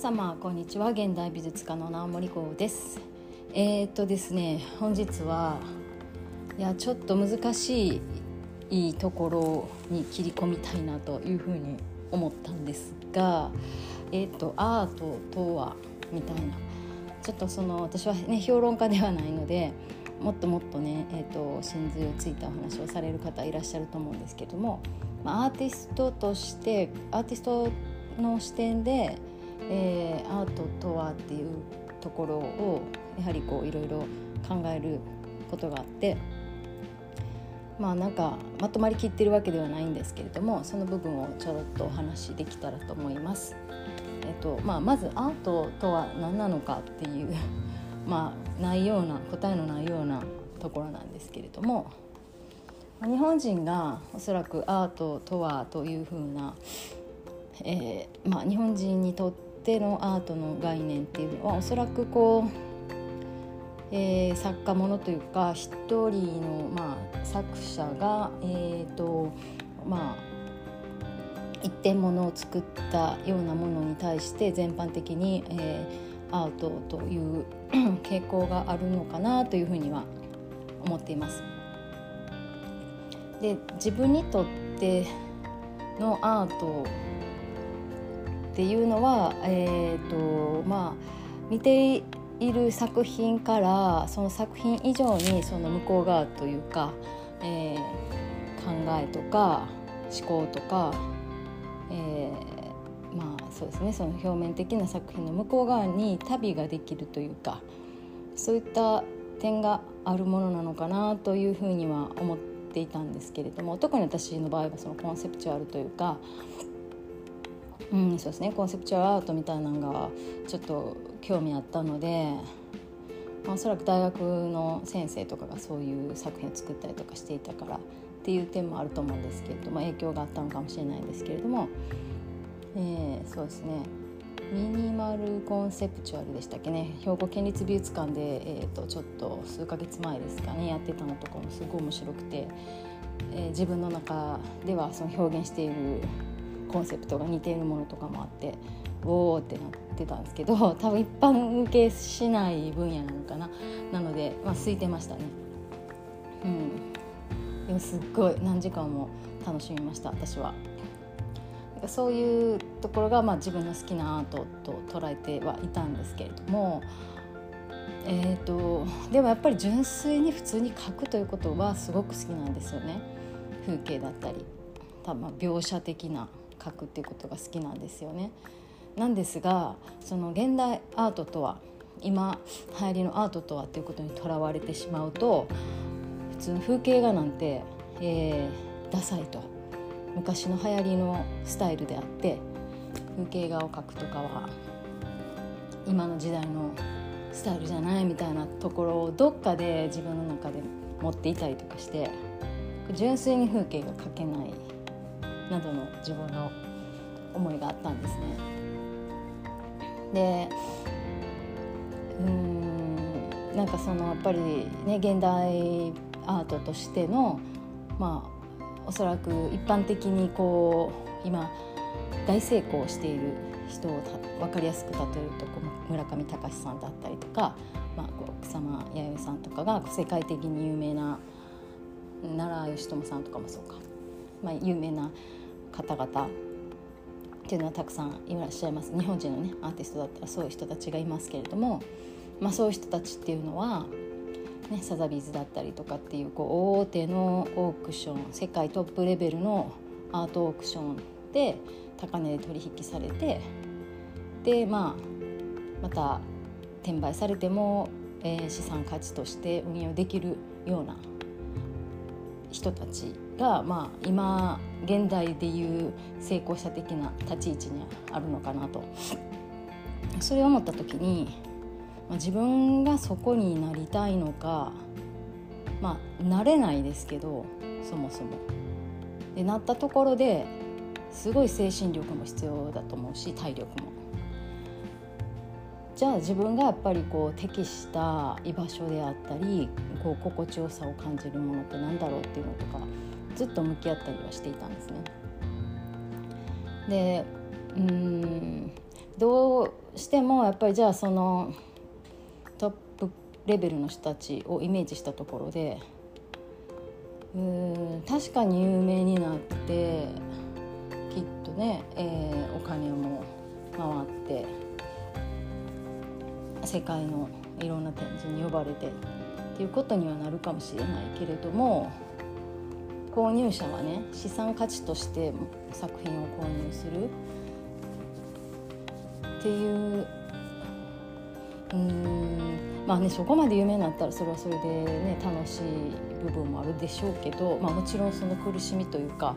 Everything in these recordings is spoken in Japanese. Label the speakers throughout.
Speaker 1: 様こんにちは。現代美術家の直森子です。えー、っとですね本日はいやちょっと難しいところに切り込みたいなというふうに思ったんですがえー、っとアートとはみたいな。ちょっとその私はね評論家ではないのでもっともっとね、えーと、真髄をついたお話をされる方いらっしゃると思うんですけども、まあ、アーティストとしてアーティストの視点で、えー、アートとはっていうところをやはりこういろいろ考えることがあってまあなんかまとまりきってるわけではないんですけれどもその部分をちょろっとお話しできたらと思います。えっとまあ、まずアートとは何なのかっていう まあ、ないような答えのないようなところなんですけれども日本人がおそらくアートとはというふうな、えーまあ、日本人にとってのアートの概念っていうのはおそらくこう、えー、作家ものというか一人の、まあ、作者が、えーとまあ、一点ものを作ったようなものに対して全般的に、えーアートという 傾向があるのかなというふうには思っています。で自分にとってのアートっていうのは、えーとまあ、見ている作品からその作品以上にその向こう側というか、えー、考えとか思考とか、えーまあそうですねその表面的な作品の向こう側に旅ができるというかそういった点があるものなのかなというふうには思っていたんですけれども特に私の場合はそのコンセプチュアルというか、うん、そうですね。コンセプチュアルアートみたいなのがちょっと興味あったので、ま、おそらく大学の先生とかがそういう作品を作ったりとかしていたからっていう点もあると思うんですけれども影響があったのかもしれないんですけれども。えー、そうですね。ミニマルコンセプチュアルでしたっけね。兵庫県立美術館で、えーと、ちょっと数ヶ月前ですかねやってたのとかもすごい面白くて、えー、自分の中ではその表現しているコンセプトが似ているものとかもあっておーってなってたんですけど 多分一般受けしない分野なのかな。なので、まあ、空いてましたね。うん。でもすっごい何時間も楽しみました私は。そういうところが、まあ、自分の好きなアートと捉えてはいたんですけれども、えーと、でもやっぱり純粋に普通に描くということはすごく好きなんですよね。風景だったり多分描写的な描くっていうことが好きなんですよね。なんですがその現代アートとは今流行りのアートとはっていうことにとらわれてしまうと普通の風景画なんて、えー、ダサいと昔の流行りのスタイルであって風景画を描くとかは今の時代のスタイルじゃないみたいなところをどっかで自分の中で持っていたりとかして純粋に風景が描けないなどの自分の思いがあったんですね。でうんなんかそのやっぱりね現代アートとしてのまあおそらく一般的にこう今大成功している人を分かりやすく例えると村上隆さんだったりとか、まあ、草間彌生さんとかが世界的に有名な奈良義朝さんとかもそうか、まあ、有名な方々っていうのはたくさんいらっしゃいます。日本人のねアーティストだったらそういう人たちがいますけれども、まあ、そういう人たちっていうのはね、サザビーズだったりとかっていうこう大手のオークション世界トップレベルのアートオークションで高値で取引されてで、まあ、また転売されても、えー、資産価値として運用できるような人たちが、まあ、今現代でいう成功者的な立ち位置にあるのかなとそれを思った時にまあ、自分がそこになりたいのかまあなれないですけどそもそも。でなったところですごい精神力も必要だと思うし体力も。じゃあ自分がやっぱりこう適した居場所であったりこう心地よさを感じるものって何だろうっていうのとかずっと向き合ったりはしていたんですね。でうんどうしてもやっぱりじゃあそのトップレベルの人たちをイメージしたところでうん確かに有名になってきっとね、えー、お金も回って世界のいろんな展示に呼ばれてっていうことにはなるかもしれないけれども購入者はね資産価値として作品を購入する。っていううんまあねそこまで有名になったらそれはそれでね楽しい部分もあるでしょうけど、まあ、もちろんその苦しみというか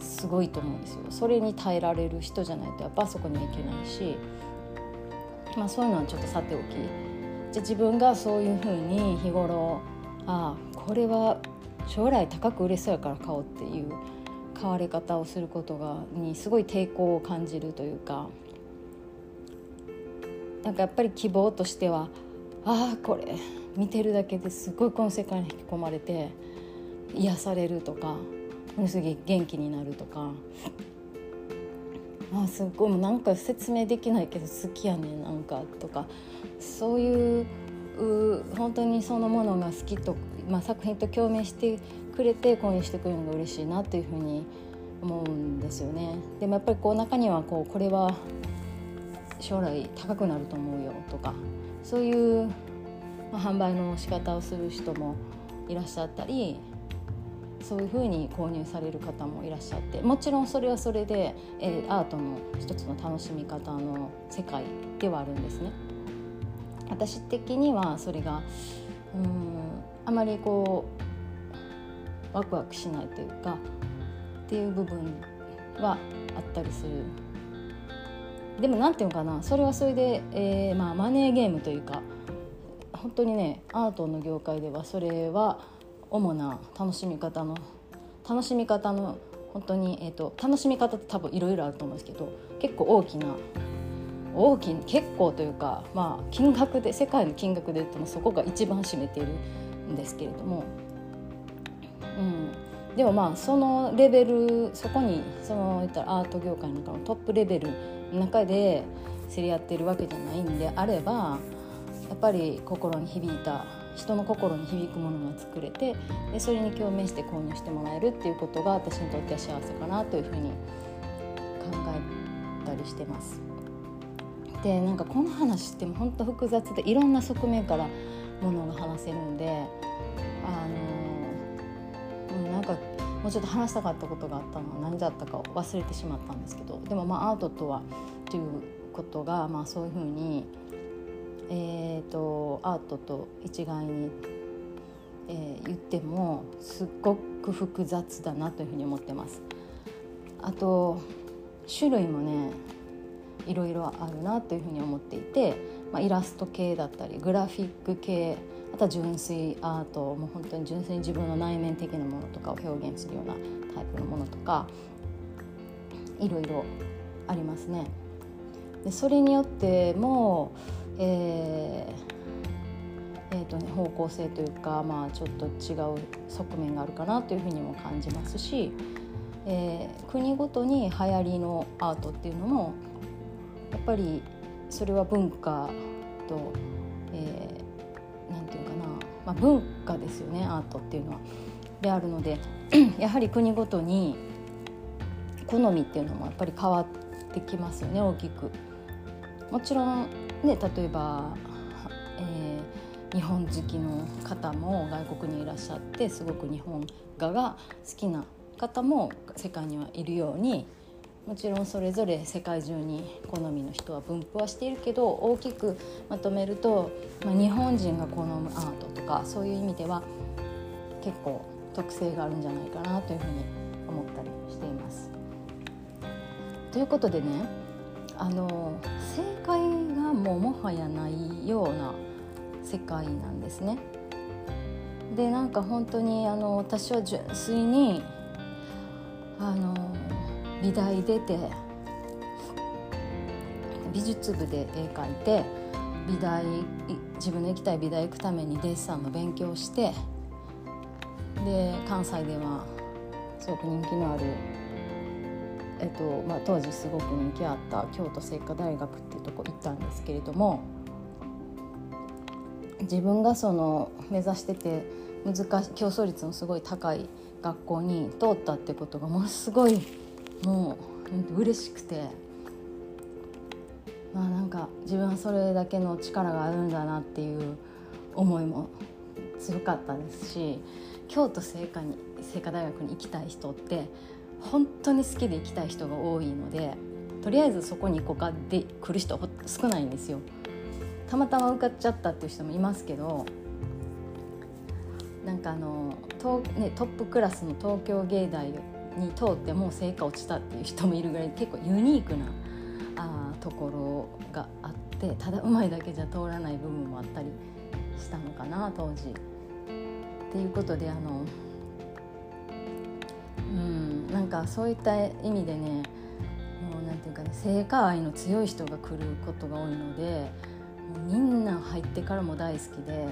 Speaker 1: すごいと思うんですよ。それに耐えられる人じゃないとやっぱそこにはいけないし、まあ、そういうのはちょっとさておき。じゃ自分がそういうふうに日頃ああこれは将来高く売れそうやから買おうっていう買われ方をすることがにすごい抵抗を感じるというかなんかやっぱり希望としてはああこれ見てるだけですごいこの世界に引き込まれて癒されるとかもうすげえ元気になるとかあすっごいもうなんか説明できないけど好きやねんなんかとかそういう本当にそのものが好きと、まあ、作品と共鳴してくれて購入してくれるのが嬉しいなというふうに思うんですよね。でもやっぱりこう中にはこうこれは将来高くなると思うよとかそういう、まあ、販売の仕方をする人もいらっしゃったりそういうふうに購入される方もいらっしゃってもちろんそれはそれで、えー、アートの一つの楽しみ方の世界ではあるんですね。私的にはそれがうん。あまりこうワクワクしないというかっていう部分はあったりする。でも何て言うのかなそれはそれで、えーまあ、マネーゲームというか本当にねアートの業界ではそれは主な楽しみ方の楽しみ方の本当に、えーと、楽しみ方って多分いろいろあると思うんですけど結構大きな大きい結構というか、まあ、金額で世界の金額で言ってもそこが一番占めているんですけれども、うん、でもまあそのレベルそこにその言ったらアート業界の中のトップレベルの中で競り合ってるわけじゃないんであればやっぱり心に響いた人の心に響くものが作れてでそれに共鳴して購入してもらえるっていうことが私にとっては幸せかなというふうに考えたりしてます。でなんかこの話っても本当複雑でいろんな側面からものが話せるんであのなんかもうちょっと話したかったことがあったのは何だったか忘れてしまったんですけどでもまあアートとはということが、まあ、そういうふうにえーと、アートと一概に、えー、言ってもすっごく複雑だなというふうに思ってます。あと種類もねいろいろあるなというふうに思っていて、まあ、イラスト系だったりグラフィック系あとは純粋アートもう本当に純粋に自分の内面的なものとかを表現するようなタイプのものとかいろいろありますね。でそれによってもえーえーとね、方向性というか、まあ、ちょっと違う側面があるかなというふうにも感じますし、えー、国ごとに流行りのアートっていうのもやっぱりそれは文化と、えー、なんていうかな、まあ、文化ですよねアートっていうのは。であるので やはり国ごとに好みっていうのもやっぱり変わってきますよね大きく。もちろんね、例えば、えー、日本好きの方も外国にいらっしゃってすごく日本画が好きな方も世界にはいるようにもちろんそれぞれ世界中に好みの人は分布はしているけど大きくまとめると、まあ、日本人が好むアートとかそういう意味では結構特性があるんじゃないかなというふうに思ったりしています。ということでねあの正解がもうもはやないような世界なんですね。でなんか本当にあの私は純粋にあの美大出て美術部で絵描いて美大自分の行きたい美大行くためにデッサンの勉強してで関西ではすごく人気のある、えっとまあ、当時すごく人気あった京都精華大学っていうとこ行ったんですけれども自分がその目指してて難し競争率のすごい高い学校に通ったってことがものすごいもう嬉しくてまあなんか自分はそれだけの力があるんだなっていう思いも強かったですし京都精華に精華大学に行きたい人って本当に好きで行きたい人が多いのでとりあえずそこに行こうかで来る人少ないんですよ。たまたま受かっちゃったっていう人もいますけどなんかあのト,、ね、トップクラスの東京芸大に通ってもう成果落ちたっていう人もいるぐらい結構ユニークなあところがあってただうまいだけじゃ通らない部分もあったりしたのかな当時。っていうことであのうんなんかそういった意味でねもうなんていうかね成果愛の強い人が来ることが多いのでもうみんな入ってからも大好きで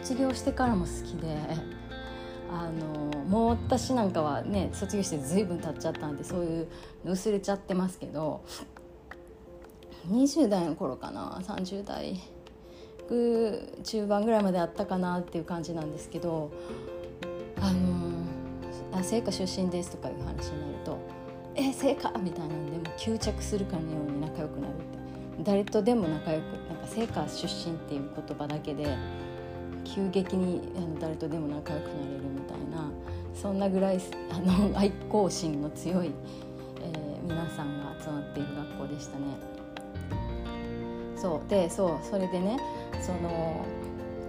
Speaker 1: 卒業してからも好きであのもう私なんかはね卒業して随分経っちゃったんでそういうの薄れちゃってますけど20代の頃かな30代中盤ぐらいまであったかなっていう感じなんですけどあのあ聖火出身ですとかいう話になると「え聖火!」みたいなんでも吸着するかのように仲良くなるって誰とでも仲良くなんか聖火出身っていう言葉だけで急激にあの誰とでも仲良くなれるそんなぐらいあの愛好心の強い、えー、皆さんが集まっている学校でしたね。そうでそうそれでねその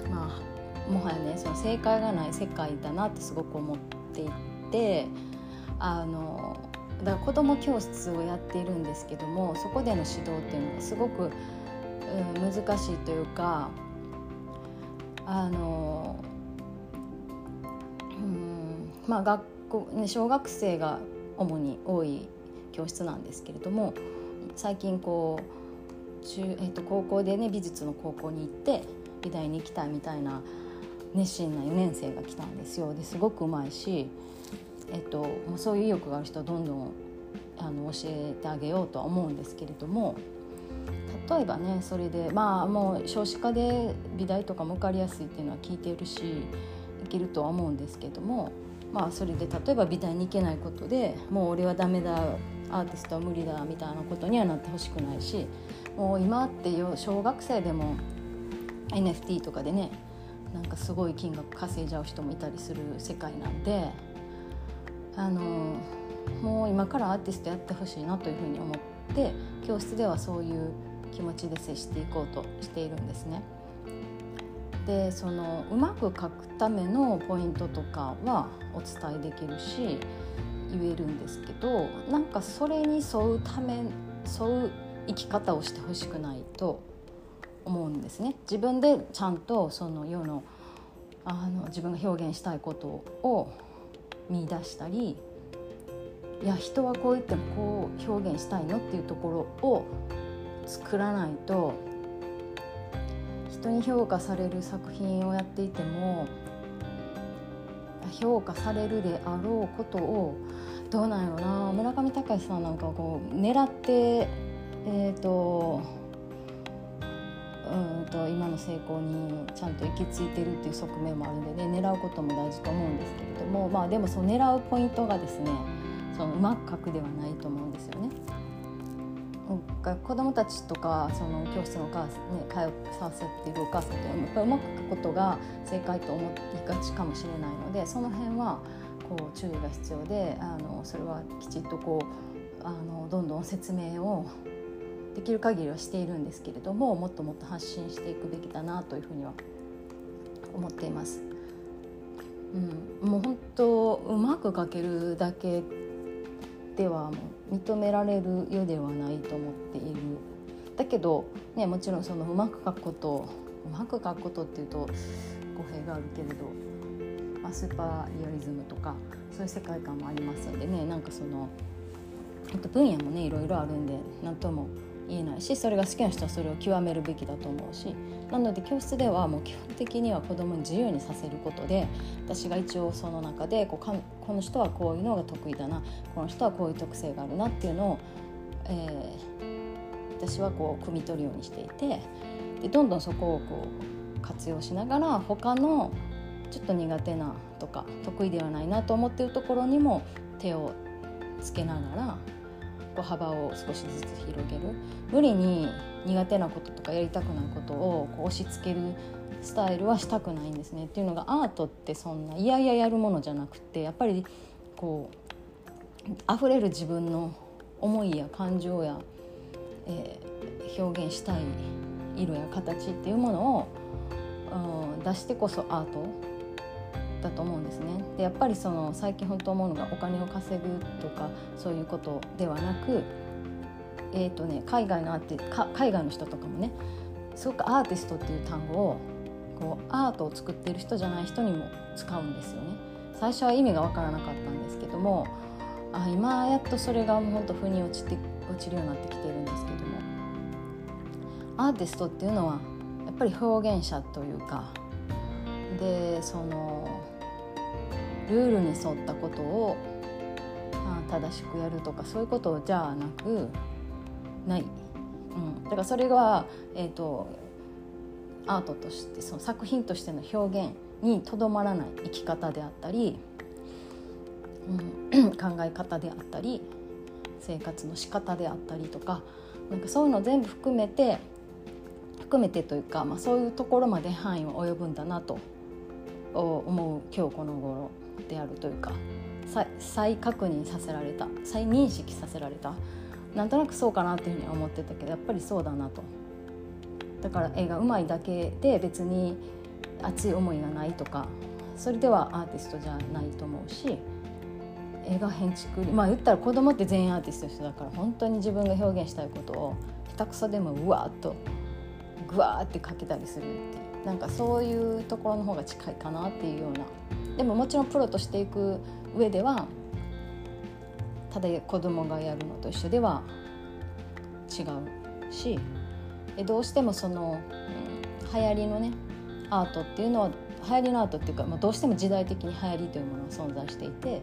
Speaker 1: まあもはやねその正解がない世界だなってすごく思っていてあのだから子ども教室をやっているんですけどもそこでの指導っていうのがすごく、うん、難しいというかあの、まあ学校、ね、小学生が主に多い教室なんですけれども最近こう中、えー、と高校でね美術の高校に行って美大に行きたいみたいな熱心な4年生が来たんですよ。ですごくうまいし、えっと、もうそういう意欲がある人はどんどんあの教えてあげようとは思うんですけれども例えばねそれでまあもう少子化で美大とかも受かりやすいっていうのは聞いてるしいけるとは思うんですけどもまあそれで例えば美大に行けないことでもう俺はダメだアーティストは無理だみたいなことにはなってほしくないしもう今って小学生でも NFT とかでねなんかすごい金額稼いじゃう人もいたりする世界なんであのもう今からアーティストやってほしいなというふうに思って教室ではそういう気持ちで接していこうとしているんですね。でそのうまく書くためのポイントとかはお伝えできるし言えるんですけどなんかそれに沿うため沿う生き方をしてほしくないと思うんですね。自分でちゃんとその世のあの自分が表現したいことを見出したりいや人はこう言ってもこう表現したいのっていうところを作らないと人に評価される作品をやっていても評価されるであろうことをどうなんやろな村上隆さんなんかこう狙ってえっ、ー、とうんと今の成功にちゃんと行き着いてるっていう側面もあるんでね狙うことも大事と思うんですけれどもまあでもその狙うポイントがですねそのうまく書くではないと思うんですよね。子どもたちとかその教室のお母さん、ね、通わせているお母さんってやっぱりうまく書くことが正解と思いがちかもしれないのでその辺はこう注意が必要であのそれはきちっとこうあのどんどん説明をできる限りはしているんですけれどももっともっと発信していくべきだなというふうには思っています。うん、もう本当うまく書けるだけではもう認められるようではないと思っている。だけど、ね、もちろんそのうまく書くことうまく書くことっていうと語弊があるけれど、まあ、スーパーリアリズムとかそういう世界観もありますのでねなんかその分野もねいろいろあるんで何とも言えないしそれが好きな人はそれを極めるべきだと思うしなので教室ではもう基本的には子どもに自由にさせることで私が一応その中でこうかこの人はこういうのが得意だなこの人はこういう特性があるなっていうのを、えー、私はこう汲み取るようにしていてでどんどんそこをこう活用しながら他のちょっと苦手なとか得意ではないなと思っているところにも手をつけながらこう幅を少しずつ広げる。無理に苦手なこととかやりたくないことをこう押し付けるスタイルはしたくないんですね。っていうのがアートってそんないやいややるものじゃなくてやっぱりこう溢れる自分の思いや感情や、えー、表現したい色や形っていうものを、出してこそアートだと思うんですね。でやっぱりその最近本当思うのがお金を稼ぐとかそういうことではなく、えーとね、海外のアーティ海外の人とかもねすごくアーティストっていう単語をこうアートを作ってる人じゃない人にも使うんですよね。最初は意味が分からなかったんですけどもあ今やっとそれがもう本当腑に落ちて落ちるようになってきてるんですけどもアーティストっていうのはやっぱり表現者というかでそのルールに沿ったことを正しくやるとかそういうことじゃなくない、うん、だからそれが、えーと、アートとしてその作品としての表現にとどまらない生き方であったり、うん、考え方であったり生活の仕方であったりとかなんかそういうの全部含めて含めてというか、まあ、そういうところまで範囲は及ぶんだなと思う今日この頃。であるというか再確認させられた再認識させられた。なんとなくそうかなっていうふうには思ってたけどやっぱりそうだなと。だから絵がうまいだけで別に熱い思いがないとかそれではアーティストじゃないと思うし絵が建築まあ言ったら子供って全員アーティストの人だから本当に自分が表現したいことを下手くそでもうわっとぐわーって描けたりするってなんかそういうところの方が近いかなっていうようなでももちろんプロとしていく上ではただ子供がやるのと一緒では違うしどうしてもその、うん、流行りのねアートっていうのは流行りのアートっていうか、まあ、どうしても時代的に流行りというものが存在していて、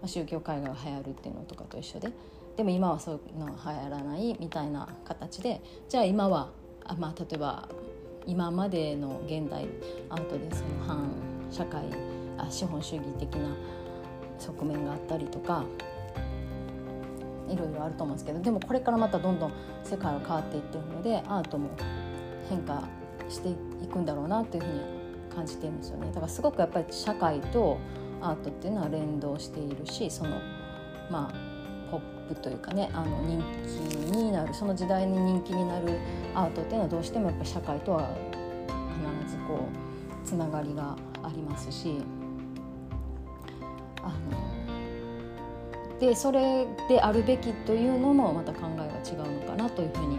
Speaker 1: まあ、宗教絵画が流行るっていうのとかと一緒ででも今はそういうのが流行らないみたいな形でじゃあ今はあ、まあ、例えば今までの現代アートでその反社会あ資本主義的な側面があったりとかいろいろあると思うんですけどでもこれからまたどんどん世界は変わっていってるのでアートも変化していくんだろうなというふうに感じてるんですよね。だからすごくやっぱり社会とアートっていうのは連動しているしそのまあポップというかねあの人気になるその時代に人気になるアートっていうのはどうしてもやっぱり社会とは必ずこうつながりがありますしでそれであるべきというのもまた考えが違うのかなというふうに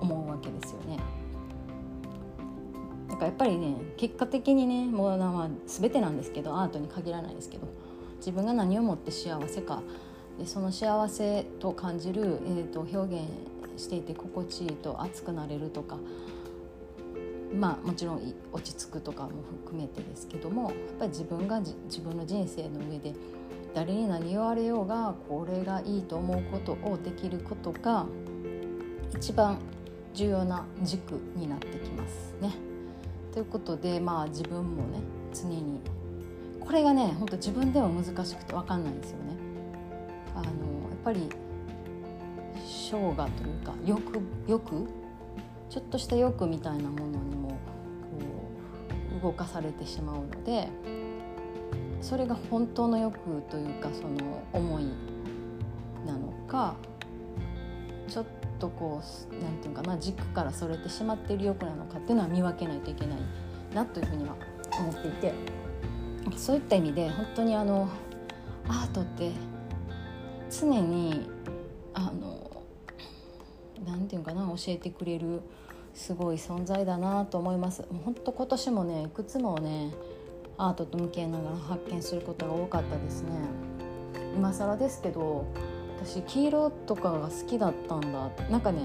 Speaker 1: 思うわけですよね。だかやっぱりね結果的にねもうまあ全てなんですけどアートに限らないですけど自分が何をもって幸せかでその幸せと感じる、えーと、表現していて心地いいと熱くなれるとかまあもちろん落ち着くとかも含めてですけどもやっぱり自分が自分の人生の上で誰に何言われようがこれがいいと思うことをできることが一番重要な軸になってきますね。ということでまあ自分もね常にこれがねほんと自分でも難しくて分かんないんですよね。あのやっぱり生涯というか欲欲ちょっとした欲みたいなものにもこう動かされてしまうのでそれが本当の欲というかその思いなのかちょっとこう何て言うかな軸からそれてしまっている欲なのかっていうのは見分けないといけないなというふうには思っていてそういった意味で本当にあのアートって常にあの何て言うかな教えてくれるすごい存在だなと思います。もうほんと今年もねいくつもねアートと向き合いながら発見することが多かったですね。今更ですけど私黄色とかが好きだったんだ。なんかね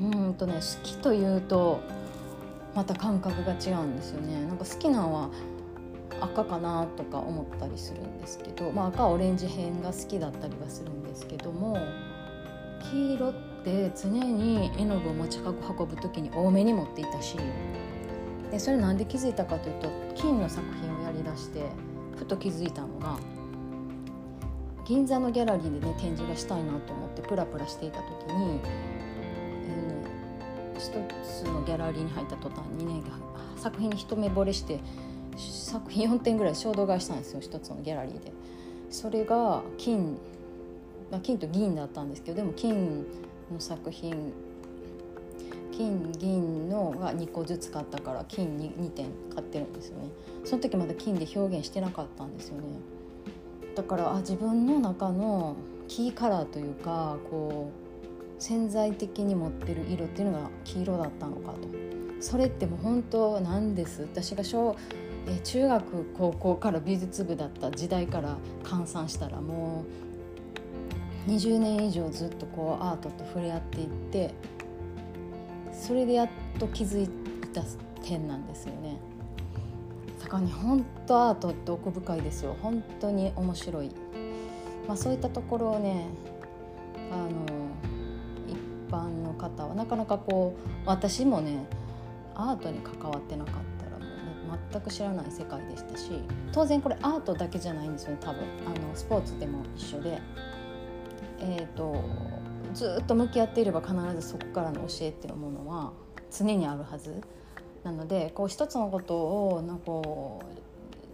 Speaker 1: うんとね好きというとまた感覚が違うんですよね。なんか好きなのは赤かなとか思ったりするんですけど、まあ、赤オレンジ辺が好きだったりはするんですけども黄色って常に絵の具を持ち運ぶ時に多めに持っていたしでそれなんで気づいたかというと金の作品をやりだしてふと気づいたのが銀座のギャラリーでね展示がしたいなと思ってプラプラしていた時に、えー、一つのギャラリーに入った途端にね作品に一目惚れして作品4点ぐらい衝動買いしたんですよ一つのギャラリーで。それが金、まあ、金と銀だったんですけどでも金の作品金銀のが2個ずつ買ったから金 2, 2点買ってるんですよね。その時まだ金で表現してなかったんですよね。だからあ自分の中のキーカラーというかこう潜在的に持ってる色っていうのが黄色だったのかと。それってもう本当なんです。私が小え中学高校から美術部だった時代から換算したらもう20年以上ずっとこうアートと触れ合っていってそれでやっと気づいた点なんですよね。だからね本当アートって奥深いですよ本当に面白い、まあ、そういったところをねあの一般の方はなかなかこう私もねアートに関わってなかったらもう、ね、全く知らない世界でしたし当然これアートだけじゃないんですよね多分あのスポーツでも一緒で。えーとずっと向き合っていれば必ずそこからの教えっていうものは常にあるはずなのでこう一つのことをなんかこ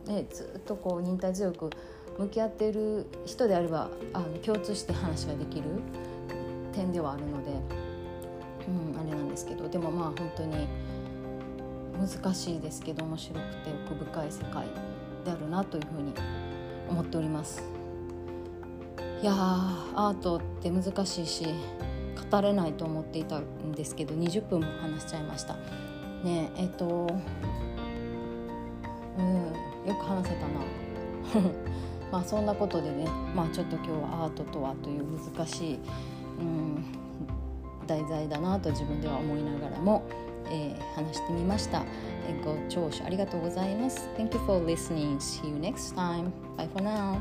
Speaker 1: う、ね、ずっとこう忍耐強く向き合っている人であればあの共通して話ができる点ではあるので、うん、あれなんですけどでもまあ本当に難しいですけど面白くて奥深い世界であるなというふうに思っております。いやアートって難しいし語れないと思っていたんですけど20分も話しちゃいました。ねえっとうんよく話せたな。まあそんなことでねまあちょっと今日はアートとはという難しい、うん、題材だなと自分では思いながらも、えー、話してみました、えご聴取ありがとうございます。Thank you for listening. See you next time. Bye for now.